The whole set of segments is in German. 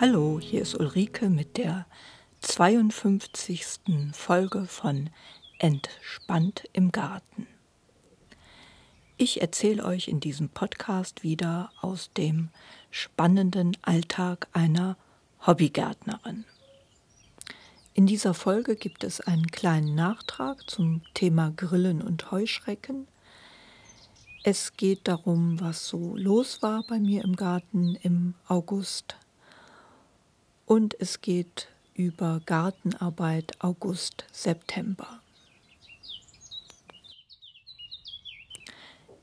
Hallo, hier ist Ulrike mit der 52. Folge von Entspannt im Garten. Ich erzähle euch in diesem Podcast wieder aus dem spannenden Alltag einer Hobbygärtnerin. In dieser Folge gibt es einen kleinen Nachtrag zum Thema Grillen und Heuschrecken. Es geht darum, was so los war bei mir im Garten im August und es geht über Gartenarbeit August, September.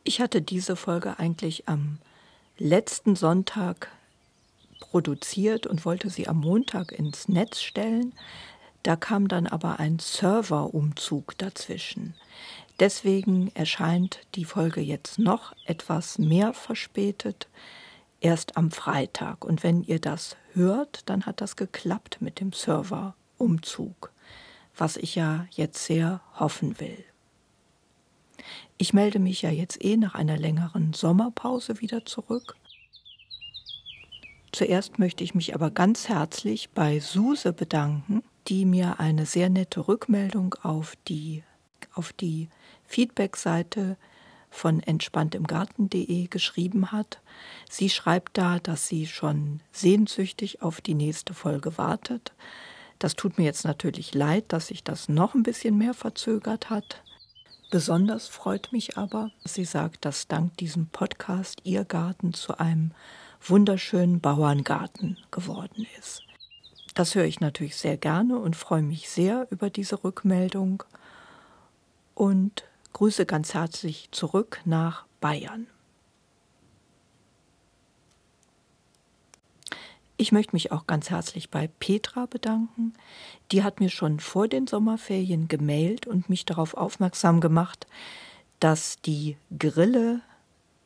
Ich hatte diese Folge eigentlich am letzten Sonntag produziert und wollte sie am Montag ins Netz stellen. Da kam dann aber ein Serverumzug dazwischen. Deswegen erscheint die Folge jetzt noch etwas mehr verspätet erst am Freitag. Und wenn ihr das hört, dann hat das geklappt mit dem Serverumzug, was ich ja jetzt sehr hoffen will. Ich melde mich ja jetzt eh nach einer längeren Sommerpause wieder zurück. Zuerst möchte ich mich aber ganz herzlich bei Suse bedanken, die mir eine sehr nette Rückmeldung auf die, auf die Feedback-Seite von entspanntimgarten.de geschrieben hat. Sie schreibt da, dass sie schon sehnsüchtig auf die nächste Folge wartet. Das tut mir jetzt natürlich leid, dass sich das noch ein bisschen mehr verzögert hat. Besonders freut mich aber, dass sie sagt, dass dank diesem Podcast ihr Garten zu einem wunderschönen Bauerngarten geworden ist. Das höre ich natürlich sehr gerne und freue mich sehr über diese Rückmeldung. Und Grüße ganz herzlich zurück nach Bayern. Ich möchte mich auch ganz herzlich bei Petra bedanken. Die hat mir schon vor den Sommerferien gemailt und mich darauf aufmerksam gemacht, dass die Grille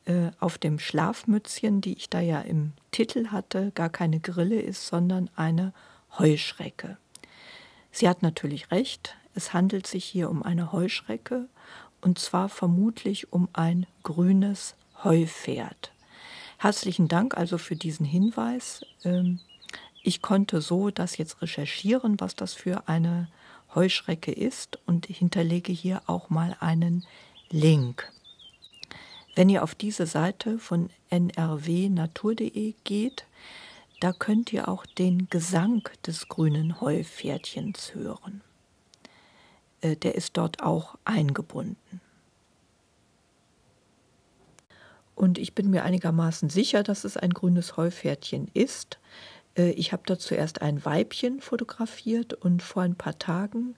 äh, auf dem Schlafmützchen, die ich da ja im Titel hatte, gar keine Grille ist, sondern eine Heuschrecke. Sie hat natürlich recht, es handelt sich hier um eine Heuschrecke und zwar vermutlich um ein grünes Heupferd. Herzlichen Dank also für diesen Hinweis. Ähm, ich konnte so das jetzt recherchieren, was das für eine Heuschrecke ist und hinterlege hier auch mal einen Link. Wenn ihr auf diese Seite von nrwnatur.de geht, da könnt ihr auch den Gesang des grünen Heupferdchens hören. Äh, der ist dort auch eingebunden. Und ich bin mir einigermaßen sicher, dass es ein grünes Heupferdchen ist. Äh, ich habe da zuerst ein Weibchen fotografiert und vor ein paar Tagen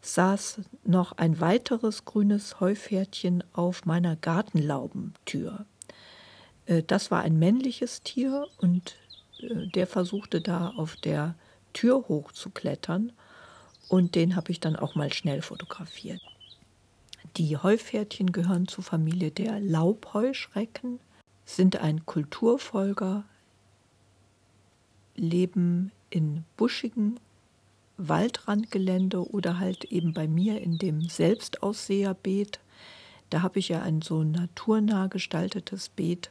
saß noch ein weiteres grünes Heupferdchen auf meiner Gartenlaubentür. Äh, das war ein männliches Tier und der versuchte da auf der Tür hochzuklettern und den habe ich dann auch mal schnell fotografiert. Die Heupferdchen gehören zur Familie der Laubheuschrecken, sind ein Kulturfolger, leben in buschigen Waldrandgelände oder halt eben bei mir in dem Selbstausseherbeet. Da habe ich ja ein so naturnah gestaltetes Beet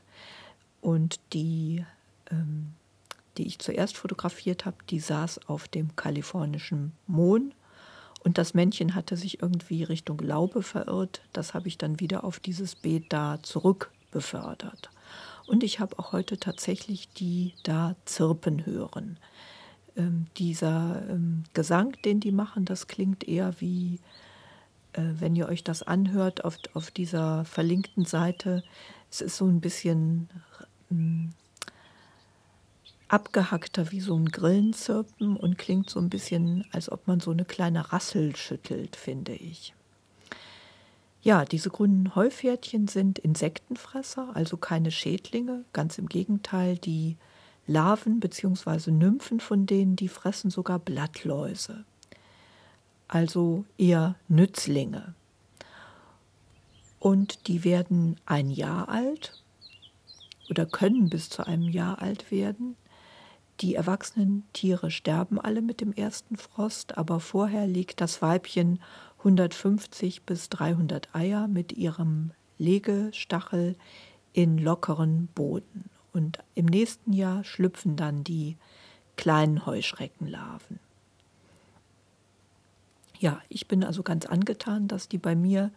und die ähm, die ich zuerst fotografiert habe, die saß auf dem kalifornischen Mohn und das Männchen hatte sich irgendwie Richtung Laube verirrt. Das habe ich dann wieder auf dieses Beet da zurück befördert. Und ich habe auch heute tatsächlich die da zirpen hören. Ähm, dieser ähm, Gesang, den die machen, das klingt eher wie, äh, wenn ihr euch das anhört auf, auf dieser verlinkten Seite, es ist so ein bisschen ähm, abgehackter wie so ein Grillenzirpen und klingt so ein bisschen, als ob man so eine kleine Rassel schüttelt, finde ich. Ja, diese grünen Heupferdchen sind Insektenfresser, also keine Schädlinge. Ganz im Gegenteil, die Larven bzw. Nymphen von denen, die fressen sogar Blattläuse. Also eher Nützlinge. Und die werden ein Jahr alt oder können bis zu einem Jahr alt werden. Die erwachsenen Tiere sterben alle mit dem ersten Frost, aber vorher legt das Weibchen 150 bis 300 Eier mit ihrem Legestachel in lockeren Boden. Und im nächsten Jahr schlüpfen dann die kleinen Heuschreckenlarven. Ja, ich bin also ganz angetan, dass die bei mir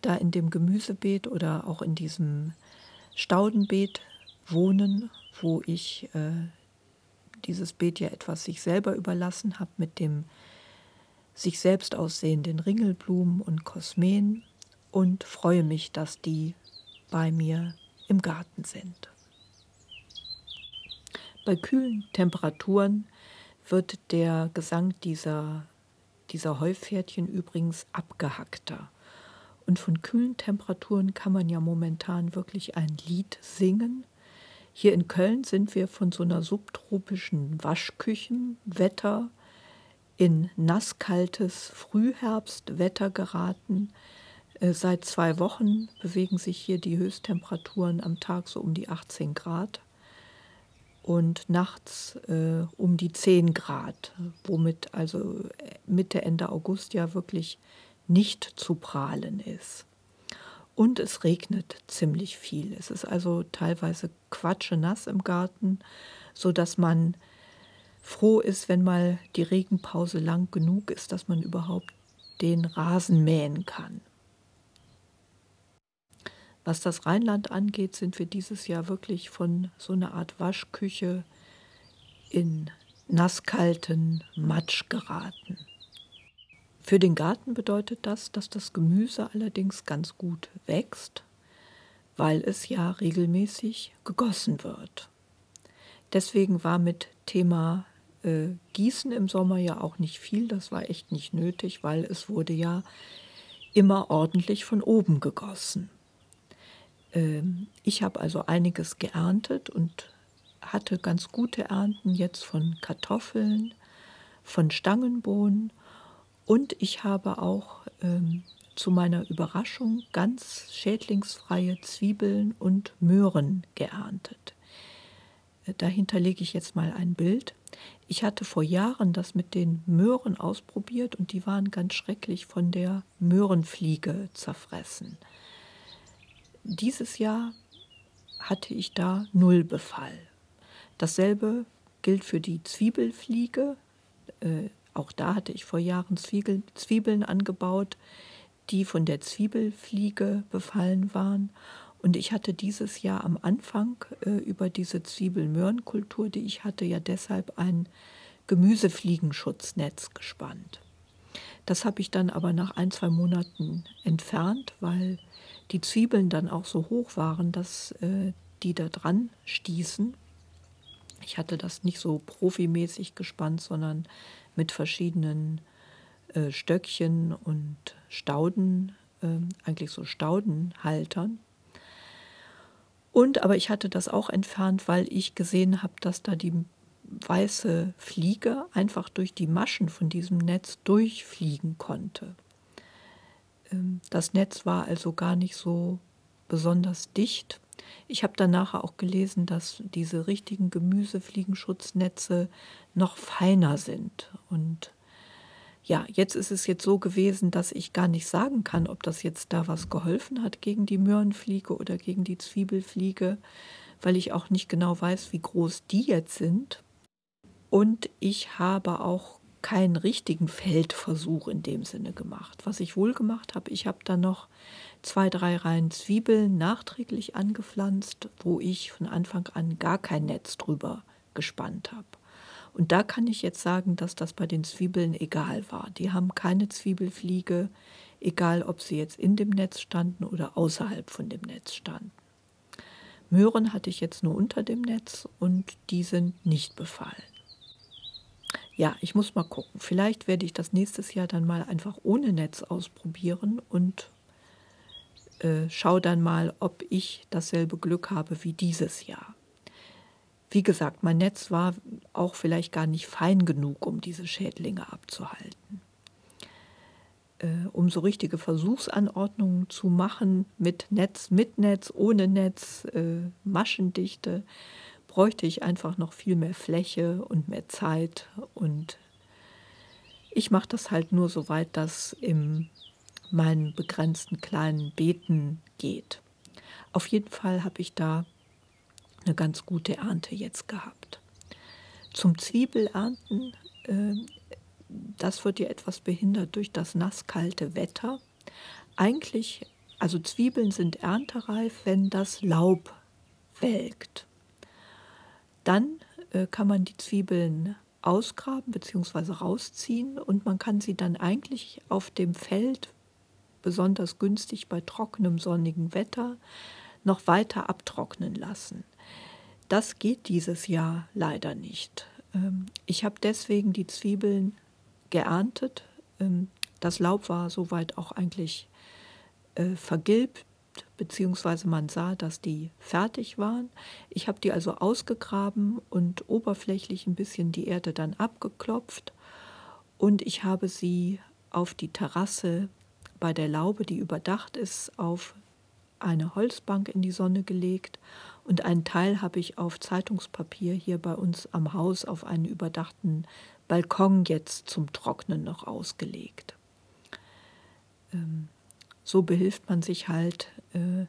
da in dem Gemüsebeet oder auch in diesem Staudenbeet wohnen, wo ich äh, dieses Beet ja etwas sich selber überlassen habe mit dem sich selbst aussehenden Ringelblumen und Kosmen und freue mich, dass die bei mir im Garten sind. Bei kühlen Temperaturen wird der Gesang dieser, dieser Heupferdchen übrigens abgehackter. Und von kühlen Temperaturen kann man ja momentan wirklich ein Lied singen. Hier in Köln sind wir von so einer subtropischen Waschküchenwetter in nasskaltes Frühherbstwetter geraten. Äh, seit zwei Wochen bewegen sich hier die Höchsttemperaturen am Tag so um die 18 Grad und nachts äh, um die 10 Grad, womit also Mitte, Ende August ja wirklich nicht zu prahlen ist. Und es regnet ziemlich viel. Es ist also teilweise quatschenass im Garten, sodass man froh ist, wenn mal die Regenpause lang genug ist, dass man überhaupt den Rasen mähen kann. Was das Rheinland angeht, sind wir dieses Jahr wirklich von so einer Art Waschküche in nasskalten Matsch geraten. Für den Garten bedeutet das, dass das Gemüse allerdings ganz gut wächst, weil es ja regelmäßig gegossen wird. Deswegen war mit Thema äh, Gießen im Sommer ja auch nicht viel, das war echt nicht nötig, weil es wurde ja immer ordentlich von oben gegossen. Ähm, ich habe also einiges geerntet und hatte ganz gute Ernten jetzt von Kartoffeln, von Stangenbohnen und ich habe auch ähm, zu meiner Überraschung ganz schädlingsfreie Zwiebeln und Möhren geerntet. Äh, dahinter lege ich jetzt mal ein Bild. Ich hatte vor Jahren das mit den Möhren ausprobiert und die waren ganz schrecklich von der Möhrenfliege zerfressen. Dieses Jahr hatte ich da null Befall. Dasselbe gilt für die Zwiebelfliege. Auch da hatte ich vor Jahren Zwiebeln, Zwiebeln angebaut, die von der Zwiebelfliege befallen waren. Und ich hatte dieses Jahr am Anfang äh, über diese Zwiebelmöhrenkultur, die ich hatte, ja deshalb ein Gemüsefliegenschutznetz gespannt. Das habe ich dann aber nach ein, zwei Monaten entfernt, weil die Zwiebeln dann auch so hoch waren, dass äh, die da dran stießen. Ich hatte das nicht so profimäßig gespannt, sondern mit verschiedenen äh, Stöckchen und Stauden, äh, eigentlich so Staudenhaltern. Und aber ich hatte das auch entfernt, weil ich gesehen habe, dass da die weiße Fliege einfach durch die Maschen von diesem Netz durchfliegen konnte. Ähm, das Netz war also gar nicht so besonders dicht. Ich habe dann nachher auch gelesen, dass diese richtigen Gemüsefliegenschutznetze noch feiner sind. Und ja, jetzt ist es jetzt so gewesen, dass ich gar nicht sagen kann, ob das jetzt da was geholfen hat gegen die Möhrenfliege oder gegen die Zwiebelfliege, weil ich auch nicht genau weiß, wie groß die jetzt sind. Und ich habe auch keinen richtigen Feldversuch in dem Sinne gemacht. Was ich wohl gemacht habe, ich habe dann noch zwei, drei Reihen Zwiebeln nachträglich angepflanzt, wo ich von Anfang an gar kein Netz drüber gespannt habe. Und da kann ich jetzt sagen, dass das bei den Zwiebeln egal war. Die haben keine Zwiebelfliege, egal ob sie jetzt in dem Netz standen oder außerhalb von dem Netz standen. Möhren hatte ich jetzt nur unter dem Netz und die sind nicht befallen. Ja, ich muss mal gucken. Vielleicht werde ich das nächstes Jahr dann mal einfach ohne Netz ausprobieren und äh, schaue dann mal, ob ich dasselbe Glück habe wie dieses Jahr. Wie gesagt, mein Netz war auch vielleicht gar nicht fein genug, um diese Schädlinge abzuhalten. Äh, um so richtige Versuchsanordnungen zu machen mit Netz, mit Netz, ohne Netz, äh, Maschendichte, bräuchte ich einfach noch viel mehr Fläche und mehr Zeit. Und ich mache das halt nur so weit, dass in meinen begrenzten kleinen Beeten geht. Auf jeden Fall habe ich da eine ganz gute Ernte jetzt gehabt. Zum Zwiebelernten, äh, das wird ja etwas behindert durch das nasskalte Wetter. Eigentlich, also Zwiebeln sind erntereif, wenn das Laub welkt. Dann äh, kann man die Zwiebeln ausgraben bzw. rausziehen und man kann sie dann eigentlich auf dem Feld, besonders günstig bei trockenem sonnigen Wetter, noch weiter abtrocknen lassen. Das geht dieses Jahr leider nicht. Ähm, ich habe deswegen die Zwiebeln geerntet. Ähm, das Laub war soweit auch eigentlich äh, vergilbt, beziehungsweise man sah, dass die fertig waren. Ich habe die also ausgegraben und oberflächlich ein bisschen die Erde dann abgeklopft und ich habe sie auf die Terrasse bei der Laube, die überdacht ist, auf eine Holzbank in die Sonne gelegt und einen Teil habe ich auf Zeitungspapier hier bei uns am Haus auf einen überdachten Balkon jetzt zum Trocknen noch ausgelegt. Ähm, so behilft man sich halt, äh,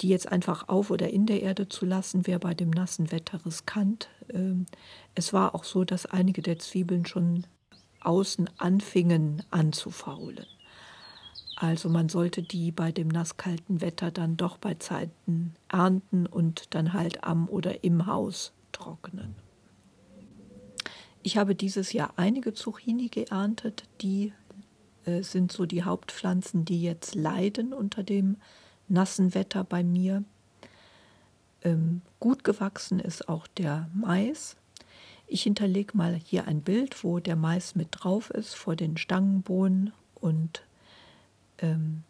die jetzt einfach auf oder in der Erde zu lassen, wäre bei dem nassen Wetter riskant. Ähm, es war auch so, dass einige der Zwiebeln schon außen anfingen anzufaulen. Also man sollte die bei dem nasskalten Wetter dann doch bei Zeiten ernten und dann halt am oder im Haus trocknen. Ich habe dieses Jahr einige Zucchini geerntet, die sind so die Hauptpflanzen, die jetzt leiden unter dem nassen Wetter bei mir. Ähm, gut gewachsen ist auch der Mais. Ich hinterlege mal hier ein Bild, wo der Mais mit drauf ist, vor den Stangenbohnen und ähm,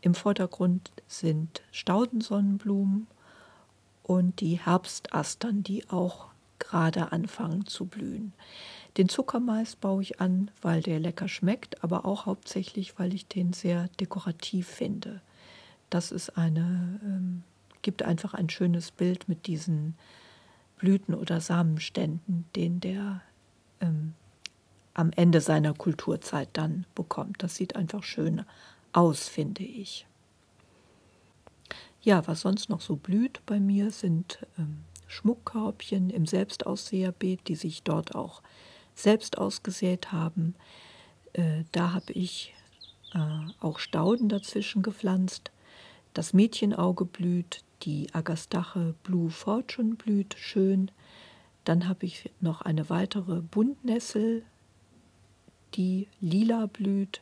im Vordergrund sind Staudensonnenblumen und die Herbstastern, die auch gerade anfangen zu blühen. Den Zuckermais baue ich an, weil der lecker schmeckt, aber auch hauptsächlich, weil ich den sehr dekorativ finde. Das ist eine, ähm, gibt einfach ein schönes Bild mit diesen Blüten oder Samenständen, den der ähm, am Ende seiner Kulturzeit dann bekommt. Das sieht einfach schön aus, finde ich. Ja, was sonst noch so blüht bei mir sind ähm, Schmuckkörbchen im Selbstaussäherbeet, die sich dort auch selbst ausgesät haben. Äh, da habe ich äh, auch Stauden dazwischen gepflanzt. Das Mädchenauge blüht, die Agastache Blue Fortune blüht schön. Dann habe ich noch eine weitere Buntnessel, die lila blüht.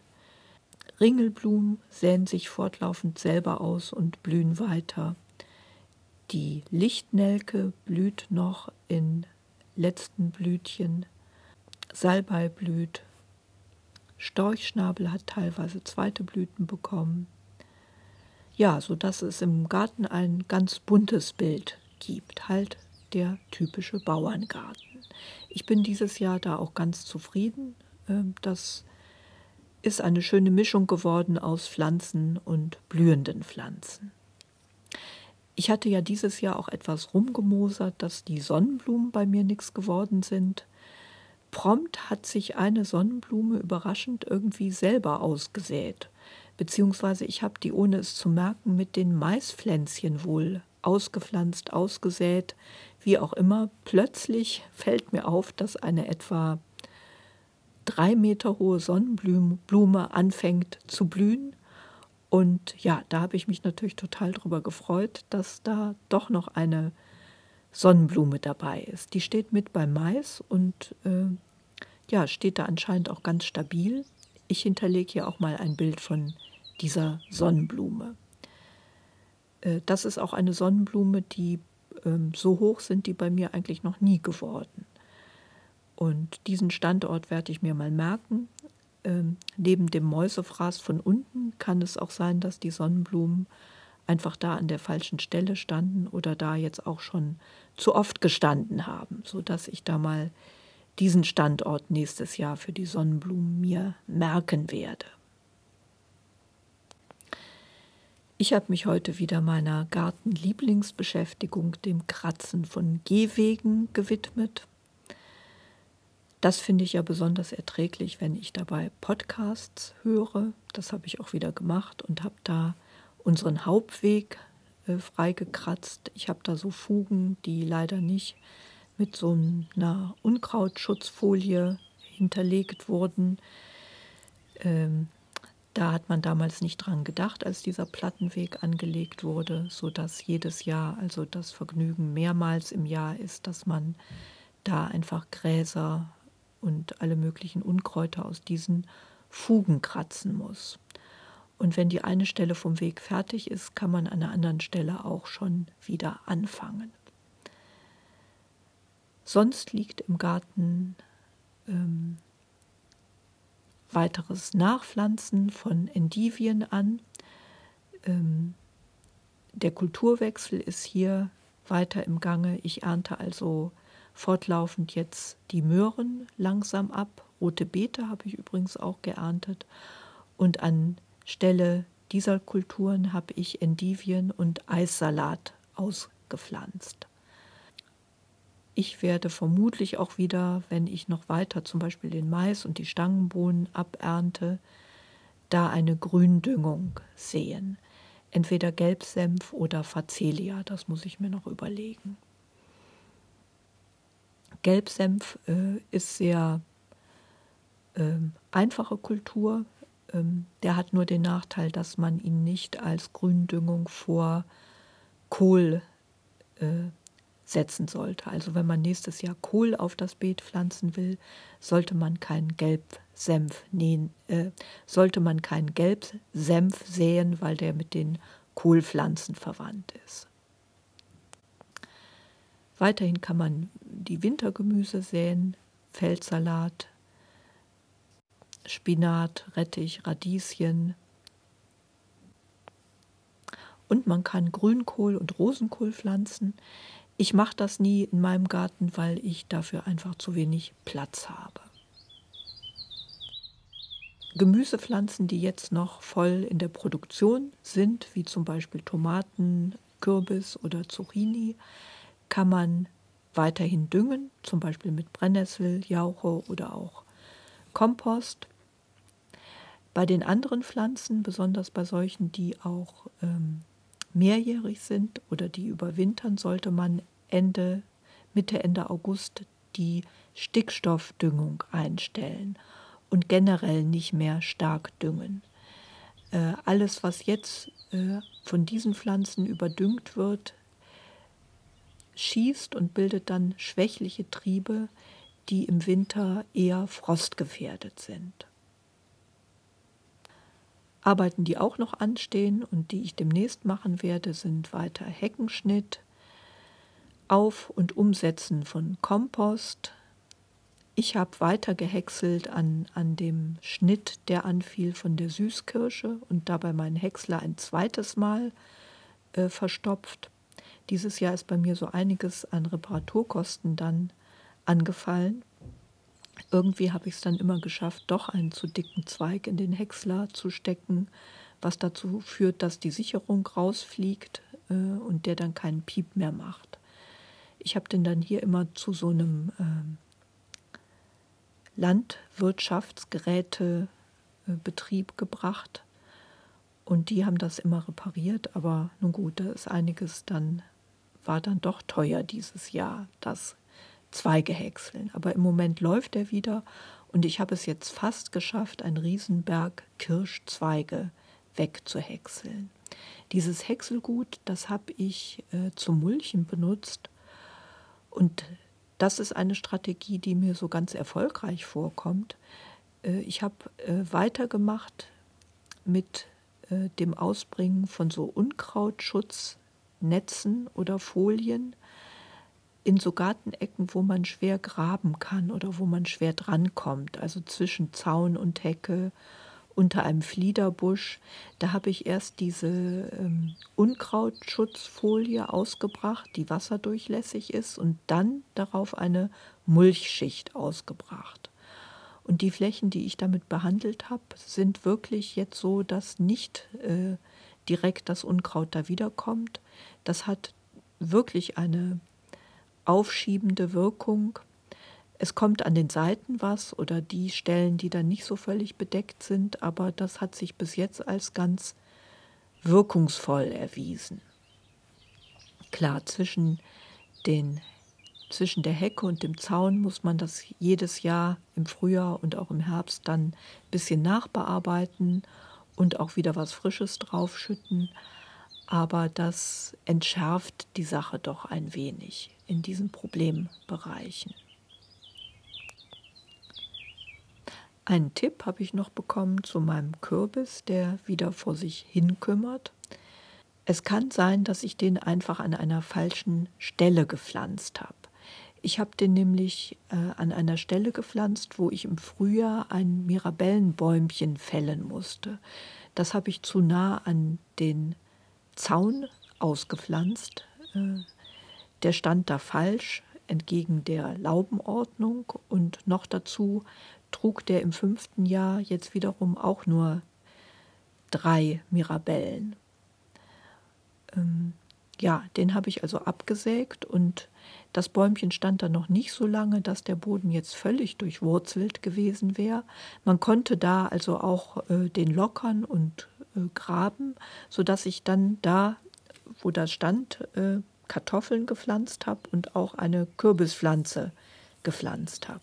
Ringelblumen säen sich fortlaufend selber aus und blühen weiter. Die Lichtnelke blüht noch in letzten Blütchen. Salbei blüht. Storchschnabel hat teilweise zweite Blüten bekommen. Ja, so dass es im Garten ein ganz buntes Bild gibt, halt der typische Bauerngarten. Ich bin dieses Jahr da auch ganz zufrieden. Ähm, das ist eine schöne Mischung geworden aus Pflanzen und blühenden Pflanzen. Ich hatte ja dieses Jahr auch etwas rumgemosert, dass die Sonnenblumen bei mir nichts geworden sind. Prompt hat sich eine Sonnenblume überraschend irgendwie selber ausgesät, beziehungsweise ich habe die, ohne es zu merken, mit den Maispflänzchen wohl ausgepflanzt, ausgesät, wie auch immer. Plötzlich fällt mir auf, dass eine etwa drei Meter hohe Sonnenblume anfängt zu blühen. Und ja, da habe ich mich natürlich total darüber gefreut, dass da doch noch eine Sonnenblume dabei ist. Die steht mit beim Mais und äh, ja, steht da anscheinend auch ganz stabil. Ich hinterlege hier auch mal ein Bild von dieser Sonnenblume. Äh, das ist auch eine Sonnenblume, die äh, so hoch sind, die bei mir eigentlich noch nie geworden. Und diesen Standort werde ich mir mal merken. Ähm, neben dem Mäusefraß von unten kann es auch sein, dass die Sonnenblumen einfach da an der falschen Stelle standen oder da jetzt auch schon zu oft gestanden haben, sodass ich da mal diesen Standort nächstes Jahr für die Sonnenblumen mir merken werde. Ich habe mich heute wieder meiner Gartenlieblingsbeschäftigung, dem Kratzen von Gehwegen, gewidmet. Das finde ich ja besonders erträglich, wenn ich dabei Podcasts höre. Das habe ich auch wieder gemacht und habe da unseren Hauptweg äh, freigekratzt. Ich habe da so Fugen, die leider nicht mit so einer Unkrautschutzfolie hinterlegt wurden. Ähm, da hat man damals nicht dran gedacht, als dieser Plattenweg angelegt wurde, sodass jedes Jahr also das Vergnügen mehrmals im Jahr ist, dass man da einfach Gräser und alle möglichen Unkräuter aus diesen Fugen kratzen muss. Und wenn die eine Stelle vom Weg fertig ist, kann man an der anderen Stelle auch schon wieder anfangen. Sonst liegt im Garten ähm, weiteres Nachpflanzen von Endivien an. Ähm, der Kulturwechsel ist hier weiter im Gange. Ich ernte also fortlaufend jetzt die Möhren langsam ab. Rote Beete habe ich übrigens auch geerntet. Und anstelle dieser Kulturen habe ich Endivien und Eissalat ausgepflanzt. Ich werde vermutlich auch wieder, wenn ich noch weiter zum Beispiel den Mais und die Stangenbohnen abernte, da eine Gründüngung sehen. Entweder Gelbsenf oder Facelia, das muss ich mir noch überlegen. Gelbsenf äh, ist sehr äh, einfache Kultur. Ähm, der hat nur den Nachteil, dass man ihn nicht als Gründüngung vor Kohl äh, setzen sollte. Also wenn man nächstes Jahr Kohl auf das Beet pflanzen will, sollte man keinen Gelbsenf nähen, äh, sollte man keinen Gelbsenf säen, weil der mit den Kohlpflanzen verwandt ist. Weiterhin kann man die Wintergemüse säen, Feldsalat, Spinat, Rettich, Radieschen. Und man kann Grünkohl und Rosenkohl pflanzen. Ich mache das nie in meinem Garten, weil ich dafür einfach zu wenig Platz habe. Gemüsepflanzen, die jetzt noch voll in der Produktion sind, wie zum Beispiel Tomaten, Kürbis oder Zucchini, kann man weiterhin düngen, zum Beispiel mit Brennnessel, Jauche oder auch Kompost. Bei den anderen Pflanzen, besonders bei solchen, die auch ähm, mehrjährig sind oder die überwintern, sollte man Ende, Mitte, Ende August die Stickstoffdüngung einstellen und generell nicht mehr stark düngen. Äh, alles, was jetzt äh, von diesen Pflanzen überdüngt wird, schießt und bildet dann schwächliche Triebe, die im Winter eher frostgefährdet sind. Arbeiten, die auch noch anstehen und die ich demnächst machen werde, sind weiter Heckenschnitt, Auf- und Umsetzen von Kompost. Ich habe weiter gehäckselt an, an dem Schnitt, der anfiel von der Süßkirsche und dabei meinen Häcksler ein zweites Mal äh, verstopft. Dieses Jahr ist bei mir so einiges an Reparaturkosten dann angefallen. Irgendwie habe ich es dann immer geschafft, doch einen zu dicken Zweig in den Häcksler zu stecken, was dazu führt, dass die Sicherung rausfliegt äh, und der dann keinen Piep mehr macht. Ich habe den dann hier immer zu so einem äh, Landwirtschaftsgerätebetrieb gebracht und die haben das immer repariert, aber nun gut, da ist einiges dann, war dann doch teuer dieses Jahr, das Zweige häckseln. Aber im Moment läuft er wieder und ich habe es jetzt fast geschafft, einen Riesenberg Kirschzweige wegzuhäckseln. Dieses Häckselgut, das habe ich äh, zum Mulchen benutzt und das ist eine Strategie, die mir so ganz erfolgreich vorkommt. Äh, ich habe äh, weitergemacht mit äh, dem Ausbringen von so Unkrautschutznatzen oder Folien in so Gartenecken, wo man schwer graben kann oder wo man schwer drankommt, also zwischen Zaun und Hecke, unter einem Fliederbusch. Da habe ich erst diese ähm, Unkrautschutzfolie ausgebracht, die wasserdurchlässig ist, und dann darauf eine Mulchschicht ausgebracht. Und die Flächen, die ich damit behandelt habe, sind wirklich jetzt so, dass nicht äh, direkt das Unkraut da wiederkommt. Das hat wirklich eine aufschiebende Wirkung. Es kommt an den Seiten was oder die Stellen, die dann nicht so völlig bedeckt sind, aber das hat sich bis jetzt als ganz wirkungsvoll erwiesen. Klar, zwischen den zwischen der Hecke und dem Zaun muss man das jedes Jahr im Frühjahr und auch im Herbst dann ein bisschen nachbearbeiten und auch wieder was Frisches draufschütten. Aber das entschärft die Sache doch ein wenig in diesen Problembereichen. Einen Tipp habe ich noch bekommen zu meinem Kürbis, der wieder vor sich hin kümmert. Es kann sein, dass ich den einfach an einer falschen Stelle gepflanzt habe. Ich habe den nämlich äh, an einer Stelle gepflanzt, wo ich im Frühjahr ein Mirabellenbäumchen fällen musste. Das habe ich zu nah an den Zaun ausgepflanzt. Äh, der stand da falsch, entgegen der Laubenordnung und noch dazu trug der im fünften Jahr jetzt wiederum auch nur drei Mirabellen. Ähm, ja, den habe ich also abgesägt und das Bäumchen stand da noch nicht so lange, dass der Boden jetzt völlig durchwurzelt gewesen wäre. Man konnte da also auch äh, den lockern und graben, sodass ich dann da, wo das stand, äh, Kartoffeln gepflanzt habe und auch eine Kürbispflanze gepflanzt habe.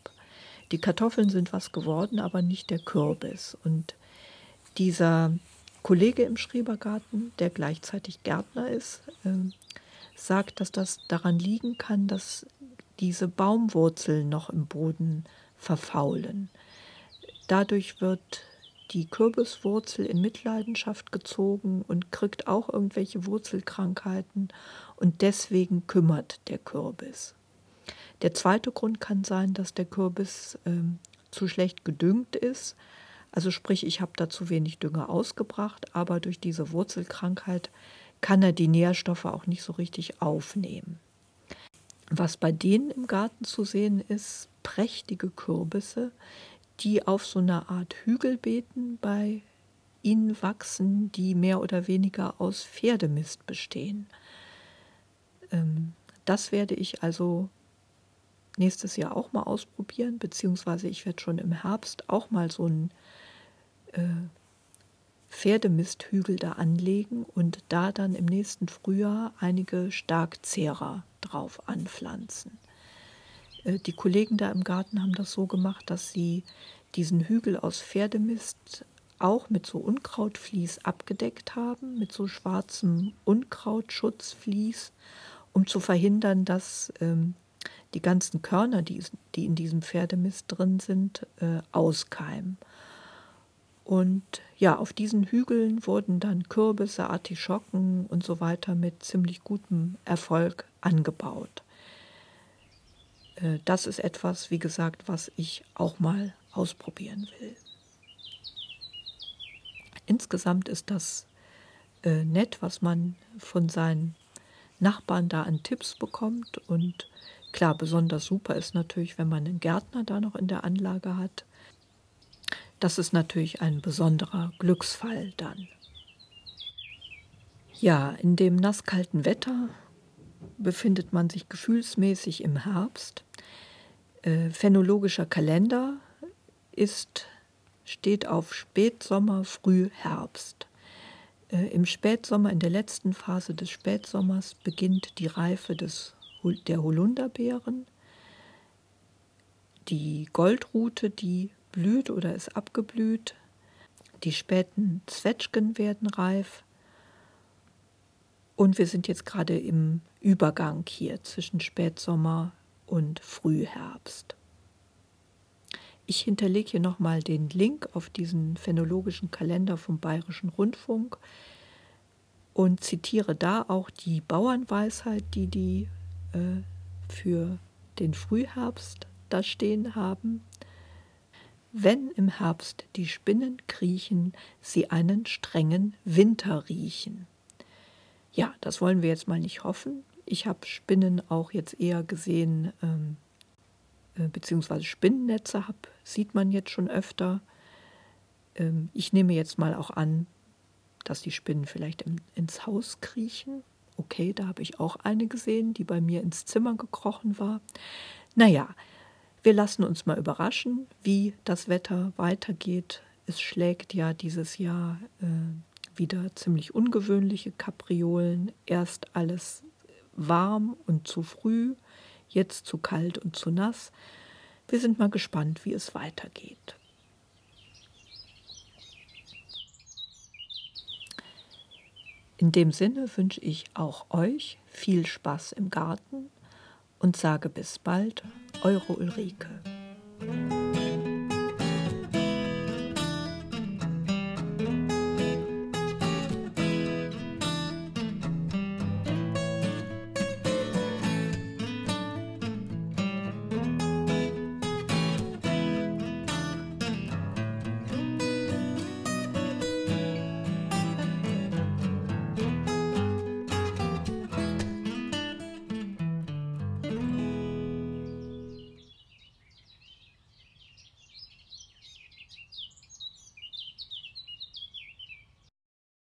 Die Kartoffeln sind was geworden, aber nicht der Kürbis. Und dieser Kollege im Schrebergarten, der gleichzeitig Gärtner ist, äh, sagt, dass das daran liegen kann, dass diese Baumwurzeln noch im Boden verfaulen. Dadurch wird die Kürbiswurzel in Mitleidenschaft gezogen und kriegt auch irgendwelche Wurzelkrankheiten und deswegen kümmert der Kürbis. Der zweite Grund kann sein, dass der Kürbis äh, zu schlecht gedüngt ist. Also sprich, ich habe da zu wenig Dünger ausgebracht, aber durch diese Wurzelkrankheit kann er die Nährstoffe auch nicht so richtig aufnehmen. Was bei denen im Garten zu sehen ist, prächtige Kürbisse, die auf so einer Art Hügelbeeten bei ihnen wachsen, die mehr oder weniger aus Pferdemist bestehen. Ähm, das werde ich also nächstes Jahr auch mal ausprobieren, beziehungsweise ich werde schon im Herbst auch mal so einen äh, Pferdemisthügel da anlegen und da dann im nächsten Frühjahr einige Starkzehrer drauf anpflanzen. Äh, die Kollegen da im Garten haben das so gemacht, dass sie diesen Hügel aus Pferdemist auch mit so Unkrautvlies abgedeckt haben, mit so schwarzem Unkrautschutzvlies, um zu verhindern, dass ähm, die ganzen Körner, die, die in diesem Pferdemist drin sind, äh, auskeimen. Und ja, auf diesen Hügeln wurden dann Kürbisse, Artischocken und so weiter mit ziemlich gutem Erfolg angebaut. Äh, das ist etwas, wie gesagt, was ich auch mal ausprobieren will. Insgesamt ist das äh, nett, was man von seinen Nachbarn da an Tipps bekommt und Klar, besonders super ist natürlich, wenn man einen Gärtner da noch in der Anlage hat. Das ist natürlich ein besonderer Glücksfall dann. Ja, in dem nasskalten Wetter befindet man sich gefühlsmäßig im Herbst. Äh, phänologischer Kalender ist, steht auf Spätsommer, Frühherbst. Äh, Im Spätsommer, in der letzten Phase des Spätsommers, beginnt die Reife des der Holunderbeeren, die Goldrute, die blüht oder ist abgeblüht, die späten Zwetschgen werden reif und wir sind jetzt gerade im Übergang hier zwischen Spätsommer und Frühherbst. Ich hinterlege hier nochmal den Link auf diesen phänologischen Kalender vom Bayerischen Rundfunk und zitiere da auch die Bauernweisheit, die die äh, für den Frühherbst da stehen haben. Wenn im Herbst die Spinnen kriechen, sie einen strengen Winter riechen. Ja, das wollen wir jetzt mal nicht hoffen. Ich habe Spinnen auch jetzt eher gesehen, ähm, äh, beziehungsweise Spinnennetze hab, sieht man jetzt schon öfter. Ähm, ich nehme jetzt mal auch an, dass die Spinnen vielleicht im, ins Haus kriechen Okay, da habe ich auch eine gesehen, die bei mir ins Zimmer gekrochen war. Naja, wir lassen uns mal überraschen, wie das Wetter weitergeht. Es schlägt ja dieses Jahr äh, wieder ziemlich ungewöhnliche Kapriolen. Erst alles warm und zu früh, jetzt zu kalt und zu nass. Wir sind mal gespannt, wie es weitergeht. In dem Sinne wünsche ich auch euch viel Spaß im Garten und sage bis bald, eure Ulrike.